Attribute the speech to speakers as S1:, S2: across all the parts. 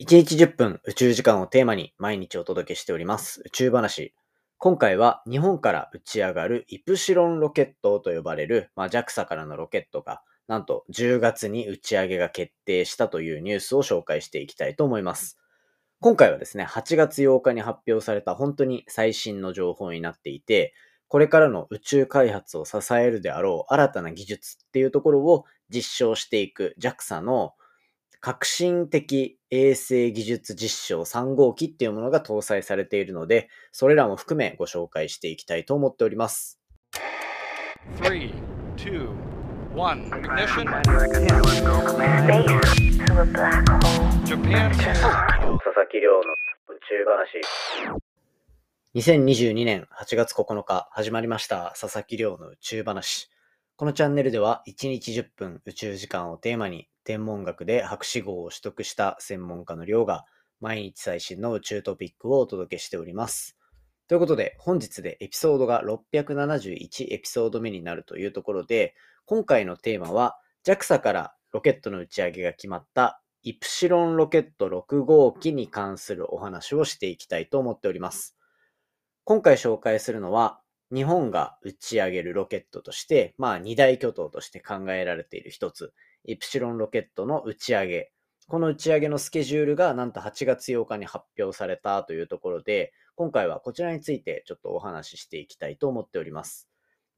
S1: 1日10分宇宙時間をテーマに毎日お届けしております宇宙話。今回は日本から打ち上がるイプシロンロケットと呼ばれる、まあ、JAXA からのロケットがなんと10月に打ち上げが決定したというニュースを紹介していきたいと思います。今回はですね、8月8日に発表された本当に最新の情報になっていて、これからの宇宙開発を支えるであろう新たな技術っていうところを実証していく JAXA の革新的衛星技術実証3号機っていうものが搭載されているので、それらも含めご紹介していきたいと思っております。3, 2, 1, ignition. Japan. 佐々木亮の宇宙話。2022年8月9日始まりました佐々木亮の宇宙話。このチャンネルでは1日10分宇宙時間をテーマに天文学で博士号を取得した専門家の亮が毎日最新の宇宙トピックをお届けしております。ということで本日でエピソードが671エピソード目になるというところで今回のテーマは JAXA からロケットの打ち上げが決まったイプシロンロケット6号機に関するお話をしていきたいと思っております。今回紹介するのは、日本が打ち上げるロケットとして、まあ二大巨頭として考えられている一つ、イプシロンロケットの打ち上げ。この打ち上げのスケジュールがなんと8月8日に発表されたというところで、今回はこちらについてちょっとお話ししていきたいと思っております。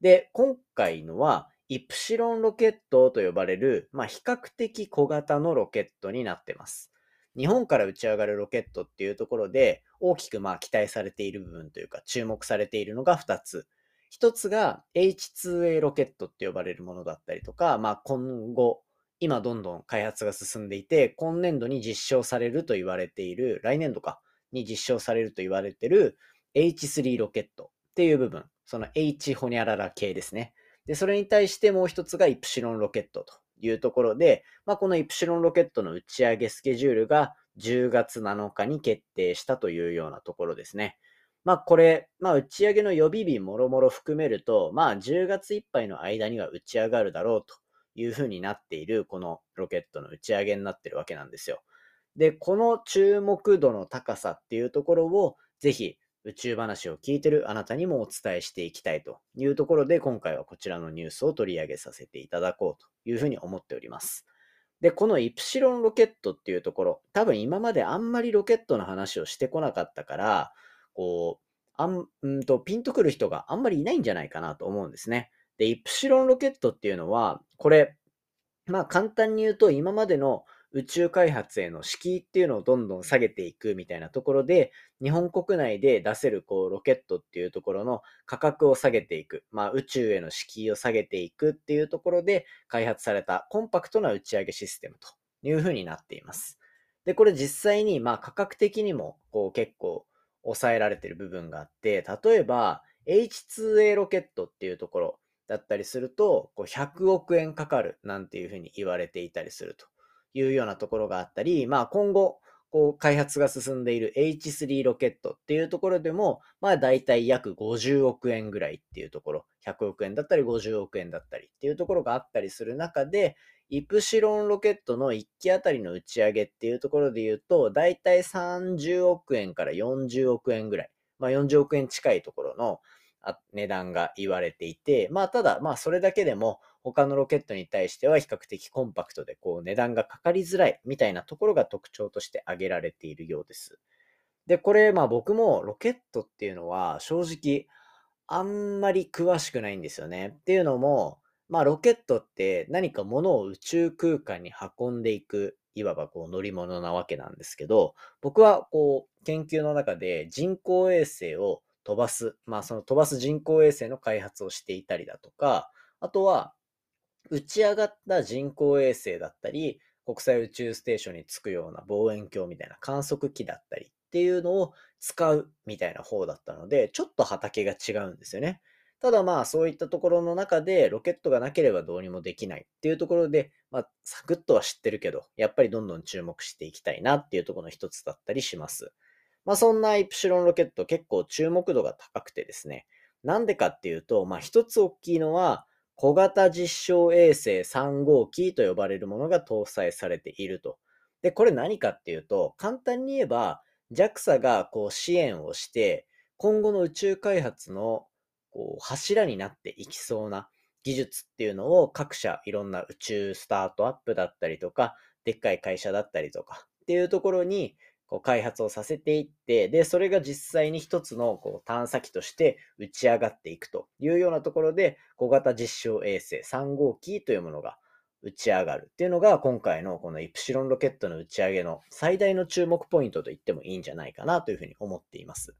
S1: で、今回のは、イプシロンロケットと呼ばれる、まあ、比較的小型のロケットになってます。日本から打ち上がるロケットっていうところで、大きくまあ期待されている部分というか、注目されているのが2つ。1つが H2A ロケットって呼ばれるものだったりとか、まあ今後、今どんどん開発が進んでいて、今年度に実証されると言われている、来年度か、に実証されると言われている H3 ロケットっていう部分、その H ホニャララ系ですね。で、それに対してもう一つがイプシロンロケットというところで、まあ、このイプシロンロケットの打ち上げスケジュールが10月7日に決定したというようなところですね。まあこれ、まあ打ち上げの予備日もろもろ含めると、まあ10月いっぱいの間には打ち上がるだろうというふうになっているこのロケットの打ち上げになってるわけなんですよ。で、この注目度の高さっていうところをぜひ宇宙話を聞いてるあなたにもお伝えしていきたいというところで、今回はこちらのニュースを取り上げさせていただこうというふうに思っております。で、このイプシロンロケットっていうところ、多分今まであんまりロケットの話をしてこなかったから、こう、あん、んと、ピンとくる人があんまりいないんじゃないかなと思うんですね。で、イプシロンロケットっていうのは、これ、まあ簡単に言うと今までの宇宙開発への敷居っていうのをどんどん下げていくみたいなところで、日本国内で出せるこうロケットっていうところの価格を下げていく、まあ宇宙への敷居を下げていくっていうところで開発されたコンパクトな打ち上げシステムというふうになっています。で、これ実際にまあ価格的にもこう結構抑えられてる部分があって、例えば H2A ロケットっていうところだったりすると、こう100億円かかるなんていうふうに言われていたりすると。いうようなところがあったり、まあ今後、こう開発が進んでいる H3 ロケットっていうところでも、まあ大体約50億円ぐらいっていうところ、100億円だったり50億円だったりっていうところがあったりする中で、イプシロンロケットの1機あたりの打ち上げっていうところで言うと、大体30億円から40億円ぐらい、まあ40億円近いところの値段が言われていて、まあただ、まあそれだけでも、他のロケットに対しては比較的コンパクトでこう値段がかかりづらいみたいなところが特徴として挙げられているようです。で、これ、まあ僕もロケットっていうのは正直あんまり詳しくないんですよね。っていうのも、まあロケットって何か物を宇宙空間に運んでいく、いわばこう乗り物なわけなんですけど、僕はこう研究の中で人工衛星を飛ばす、まあその飛ばす人工衛星の開発をしていたりだとか、あとは打ち上がった人工衛星だったり、国際宇宙ステーションに着くような望遠鏡みたいな観測機だったりっていうのを使うみたいな方だったので、ちょっと畑が違うんですよね。ただまあそういったところの中でロケットがなければどうにもできないっていうところで、まあサクッとは知ってるけど、やっぱりどんどん注目していきたいなっていうところの一つだったりします。まあそんなイプシロンロケット結構注目度が高くてですね、なんでかっていうと、まあ一つ大きいのは、小型実証衛星3号機と呼ばれるものが搭載されていると。で、これ何かっていうと、簡単に言えば、JAXA がこう支援をして、今後の宇宙開発のこう柱になっていきそうな技術っていうのを各社いろんな宇宙スタートアップだったりとか、でっかい会社だったりとかっていうところにこう開発をさせていって、で、それが実際に一つのこう探査機として打ち上がっていくというようなところで、小型実証衛星3号機というものが打ち上がるっていうのが今回のこのイプシロンロケットの打ち上げの最大の注目ポイントと言ってもいいんじゃないかなというふうに思っています。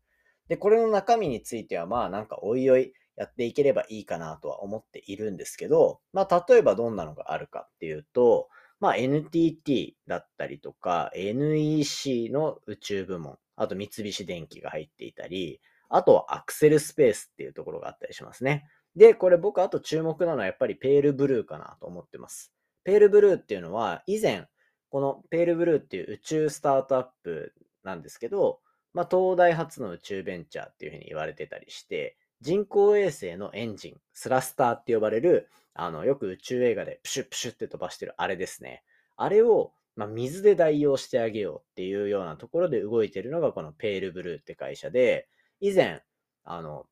S1: で、これの中身についてはまあなんかおいおいやっていければいいかなとは思っているんですけど、まあ例えばどんなのがあるかっていうと、まあ NTT だったりとか NEC の宇宙部門、あと三菱電機が入っていたり、あとはアクセルスペースっていうところがあったりしますね。で、これ僕あと注目なのはやっぱりペールブルーかなと思ってます。ペールブルーっていうのは以前、このペールブルーっていう宇宙スタートアップなんですけど、まあ、東大発の宇宙ベンチャーっていうふうに言われてたりして、人工衛星のエンジン、スラスターって呼ばれる、あの、よく宇宙映画でプシュプシュって飛ばしてるあれですね。あれを、まあ、水で代用してあげようっていうようなところで動いてるのがこのペールブルーって会社で、以前、あの、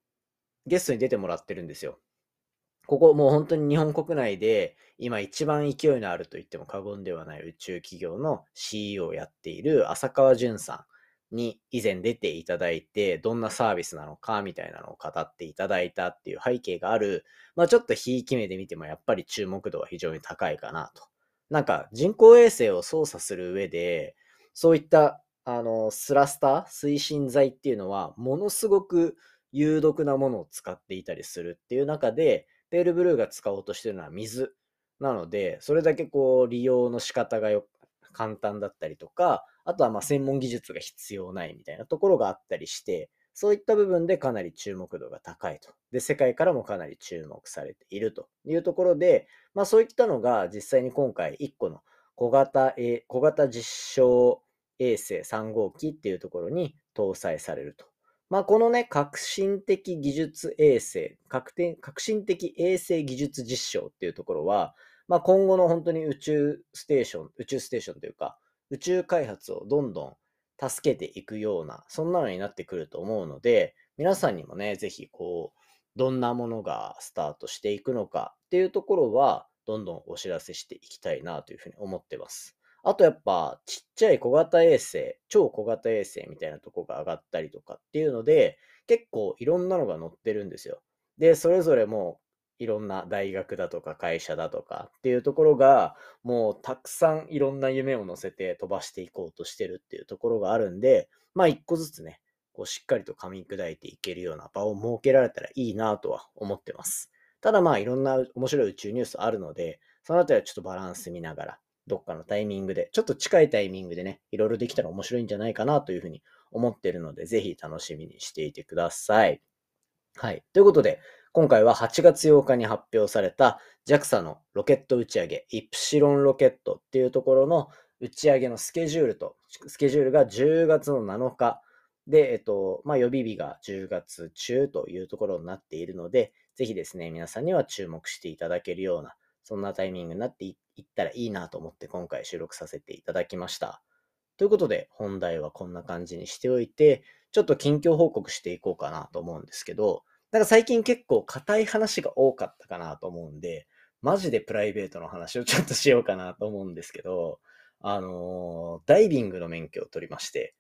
S1: ゲストに出てもらってるんですよ。ここもう本当に日本国内で今一番勢いのあると言っても過言ではない宇宙企業の CEO をやっている浅川淳さんに以前出ていただいて、どんなサービスなのかみたいなのを語っていただいたっていう背景がある、まあちょっとひいき目で見てもやっぱり注目度は非常に高いかなと。なんか人工衛星を操作する上で、そういったあのスラスター、推進剤っていうのはものすごく有毒なものを使っていたりするっていう中で、ペールブルーが使おうとしてるのは水なので、それだけこう利用の仕方が簡単だったりとか、あとはま専門技術が必要ないみたいなところがあったりして、そういった部分でかなり注目度が高いと。で、世界からもかなり注目されているというところで、まあそういったのが実際に今回1個の小型、小型実証衛星3号機っていうところに搭載されるとまあ、このね、革新的技術衛星、革新的衛星技術実証っていうところは、まあ、今後の本当に宇宙ステーション、宇宙ステーションというか、宇宙開発をどんどん助けていくような、そんなのになってくると思うので、皆さんにもね、ぜひこう、どんなものがスタートしていくのかっていうところは、どんどんお知らせしていきたいなというふうに思ってます。あとやっぱちっちゃい小型衛星、超小型衛星みたいなとこが上がったりとかっていうので、結構いろんなのが載ってるんですよ。で、それぞれもいろんな大学だとか会社だとかっていうところが、もうたくさんいろんな夢を乗せて飛ばしていこうとしてるっていうところがあるんで、まあ一個ずつね、こうしっかりと噛み砕いていけるような場を設けられたらいいなとは思ってます。ただまあいろんな面白い宇宙ニュースあるので、そのあたりはちょっとバランス見ながらどっかのタイミングで、ちょっと近いタイミングでね、いろいろできたら面白いんじゃないかなというふうに思ってるので、ぜひ楽しみにしていてください。はい。ということで、今回は8月8日に発表された JAXA のロケット打ち上げ、イプシロンロケットっていうところの打ち上げのスケジュールと、スケジュールが10月の7日で、えっと、まあ、予備日が10月中というところになっているので、ぜひですね、皆さんには注目していただけるような、そんなタイミングになっていったらいいなと思って今回収録させていただきました。ということで、本題はこんな感じにしておいて、ちょっと近況報告していこうかなと思うんですけど、なんか最近結構硬い話が多かったかなと思うんで、マジでプライベートの話をちょっとしようかなと思うんですけど、あの、ダイビングの免許を取りまして、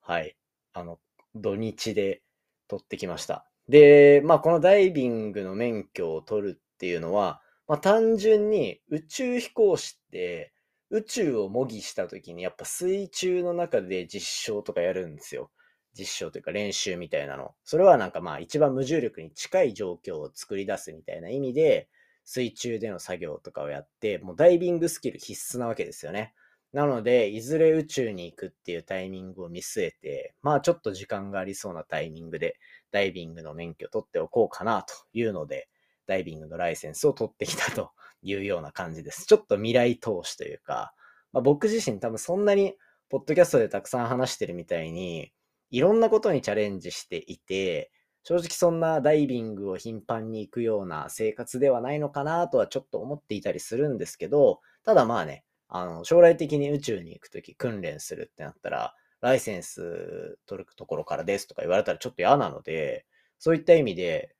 S1: はい、あの、土日で取ってきました。で、まあこのダイビングの免許を取るっていうのは、まあ、単純に宇宙飛行士って宇宙を模擬した時にやっぱ水中の中で実証とかやるんですよ。実証というか練習みたいなの。それはなんかまあ一番無重力に近い状況を作り出すみたいな意味で水中での作業とかをやってもうダイビングスキル必須なわけですよね。なので、いずれ宇宙に行くっていうタイミングを見据えて、まあちょっと時間がありそうなタイミングでダイビングの免許取っておこうかなというので、ダイビングのライセンスを取ってきたというような感じです。ちょっと未来投資というか、まあ、僕自身多分そんなに、ポッドキャストでたくさん話してるみたいに、いろんなことにチャレンジしていて、正直そんなダイビングを頻繁に行くような生活ではないのかなとはちょっと思っていたりするんですけど、ただまあね、あの、将来的に宇宙に行くとき訓練するってなったら、ライセンス取るところからですとか言われたらちょっと嫌なので、そういった意味で、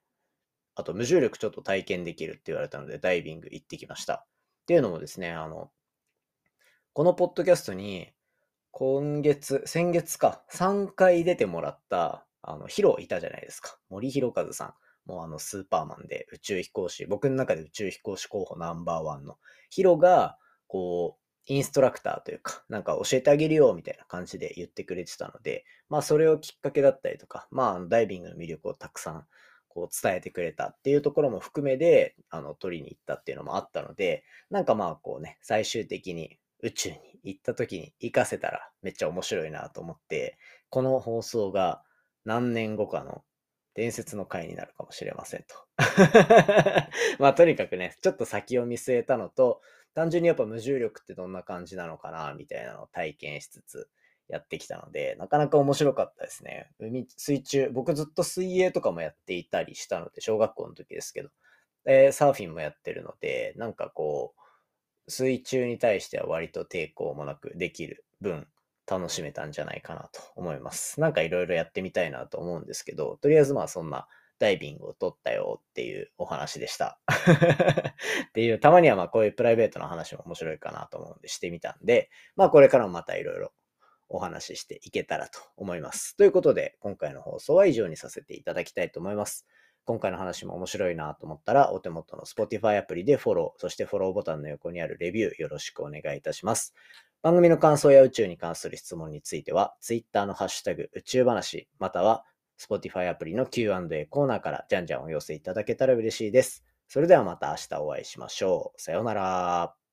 S1: あと無重力ちょっと体験できるって言われたので、ダイビング行ってきました。っていうのもですね、あの、このポッドキャストに、今月、先月か、3回出てもらった、あの、ヒロいたじゃないですか。森弘和さん。もうあの、スーパーマンで宇宙飛行士、僕の中で宇宙飛行士候補ナンバーワンのヒロが、こう、インストラクターというか、なんか教えてあげるよみたいな感じで言ってくれてたので、まあそれをきっかけだったりとか、まあダイビングの魅力をたくさんこう伝えてくれたっていうところも含めで、あの、取りに行ったっていうのもあったので、なんかまあこうね、最終的に宇宙に行った時に活かせたらめっちゃ面白いなと思って、この放送が何年後かの伝説の回になるかもしれませんと。まあとにかくね、ちょっと先を見据えたのと、単純にやっぱ無重力ってどんな感じなのかな、みたいなのを体験しつつやってきたので、なかなか面白かったですね。海、水中、僕ずっと水泳とかもやっていたりしたので、小学校の時ですけど、え、サーフィンもやってるので、なんかこう、水中に対しては割と抵抗もなくできる分、楽しめたんじゃないかなと思います。なんかいろいろやってみたいなと思うんですけど、とりあえずまあそんなダイビングを取ったよっていうお話でした。っていう、たまにはまあこういうプライベートな話も面白いかなと思うんでしてみたんで、まあこれからもまたいろいろお話ししていけたらと思います。ということで、今回の放送は以上にさせていただきたいと思います。今回の話も面白いなと思ったら、お手元の Spotify アプリでフォロー、そしてフォローボタンの横にあるレビューよろしくお願いいたします。番組の感想や宇宙に関する質問については、Twitter のハッシュタグ宇宙話、または Spotify アプリの Q&A コーナーからじゃんじゃんお寄せいただけたら嬉しいです。それではまた明日お会いしましょう。さようなら。